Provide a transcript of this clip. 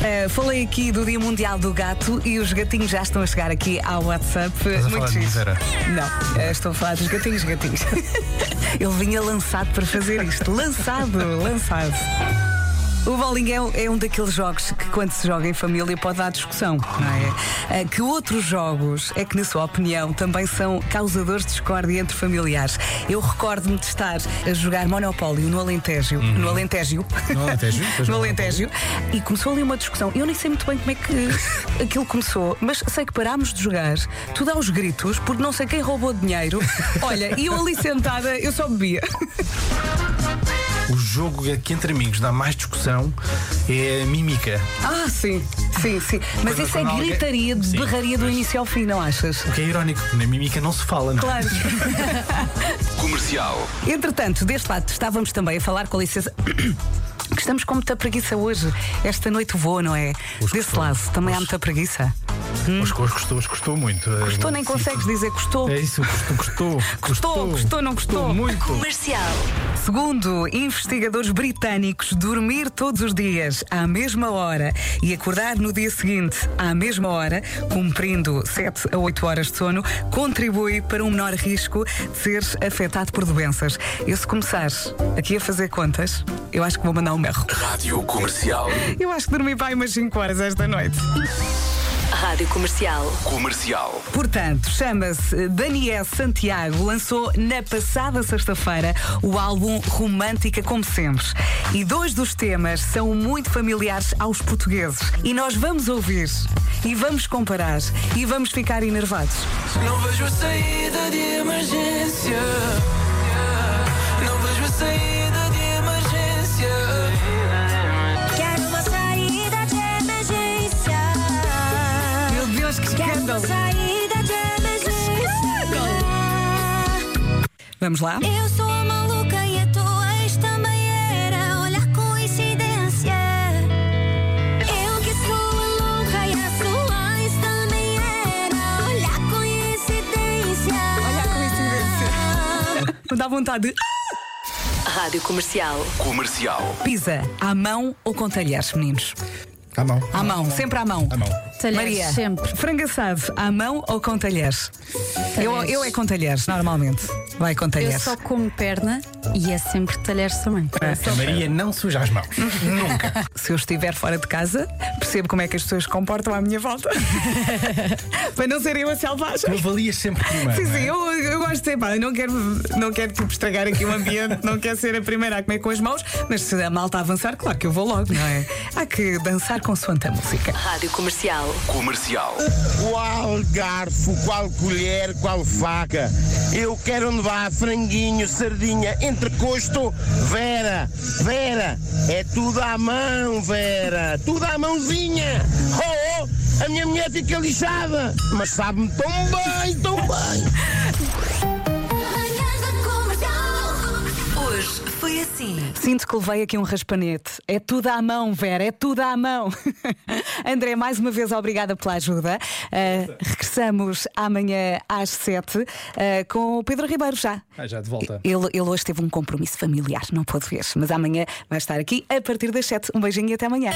Uh, falei aqui do Dia Mundial do Gato e os gatinhos já estão a chegar aqui ao WhatsApp. Estás a falar de? Não, uh, estou a falar dos gatinhos, gatinhos. Ele vinha lançado para fazer isto. Lançado, lançado. O bowling é, é um daqueles jogos que, quando se joga em família, pode dar discussão, não é? Uh, que outros jogos é que, na sua opinião, também são causadores de discórdia entre familiares. Eu recordo-me de estar a jogar Monopólio no Alentejo. No Alentejo. No Alentejo? No. Alentejo. E começou ali uma discussão. Eu nem sei muito bem como é que aquilo começou, mas sei que parámos de jogar, tudo aos gritos, porque não sei quem roubou dinheiro. Olha, e eu ali sentada, eu só bebia. O jogo que entre amigos dá mais discussão é a mímica. Ah, sim, sim, sim. Mas isso é alguém- gritaria de Sim, berraria do início ao fim, não achas? O que é irónico, na mímica não se fala, não é? Claro. Comercial. Entretanto, deste lado estávamos também a falar com a licença. Que estamos com muita preguiça hoje. Esta noite voa, não é? Hoje Desse lado também há muita preguiça. Hoje, hoje custou, hoje custou muito. Custou, nem consegues dizer custou. É isso, custou, custou. Custou, custou, não custou. muito. Comercial. Segundo investigadores britânicos, dormir todos os dias à mesma hora e acordar no dia seguinte à mesma hora, cumprindo 7 a 8 horas de sono, contribui para um menor risco de ser afetado por doenças. Eu, se começar aqui a fazer contas, eu acho que vou mandar um berro. Rádio Comercial. Eu acho que dormi aí umas 5 horas esta noite. Rádio Comercial. Comercial. Portanto, chama-se Daniel Santiago, lançou na passada sexta-feira o álbum Romântica Como Sempre. E dois dos temas são muito familiares aos portugueses. E nós vamos ouvir, e vamos comparar, e vamos ficar enervados. Não vejo a saída de emergência. Não vejo a saída Vamos lá? Eu sou a maluca e a tua ex também era. Olha a coincidência. Eu que sou a louca e a sua ex também era. Olha a coincidência. Olha a coincidência. Me dá vontade de. Rádio Comercial. Comercial. Pisa à mão ou com talheres, meninos? À mão. À mão, sempre à mão. À mão. Talheres, Maria, sempre. frango assado à mão ou com talheres? Eu, eu é com talheres, normalmente. Vai com Eu talheres. só como perna e é sempre talheres também. A Maria não suja as mãos. Nunca. Se eu estiver fora de casa, percebo como é que as pessoas se comportam à minha volta. Para não ser eu a Tu selvagem. avalias sempre primeiro. Sim, não é? sim, eu, eu gosto de ser, pá, eu não quero, não quero tipo, estragar aqui o ambiente, não quero ser a primeira a comer com as mãos, mas se a malta avançar, claro que eu vou logo, não é? Há que dançar consoante a música. Rádio Comercial. Comercial. Qual garfo, qual colher, qual faca? Eu quero onde vá franguinho, sardinha, entrecosto. Vera, Vera, é tudo à mão, Vera, tudo à mãozinha. Oh, oh, a minha mulher fica lixada, mas sabe-me tão bem, tão bem. Sinto que levei aqui um raspanete. É tudo à mão, Vera, é tudo à mão. André, mais uma vez, obrigada pela ajuda. Uh, regressamos amanhã às sete uh, com o Pedro Ribeiro já. Ah, já de volta. Ele, ele hoje teve um compromisso familiar, não pôde ver, mas amanhã vai estar aqui a partir das sete. Um beijinho e até amanhã.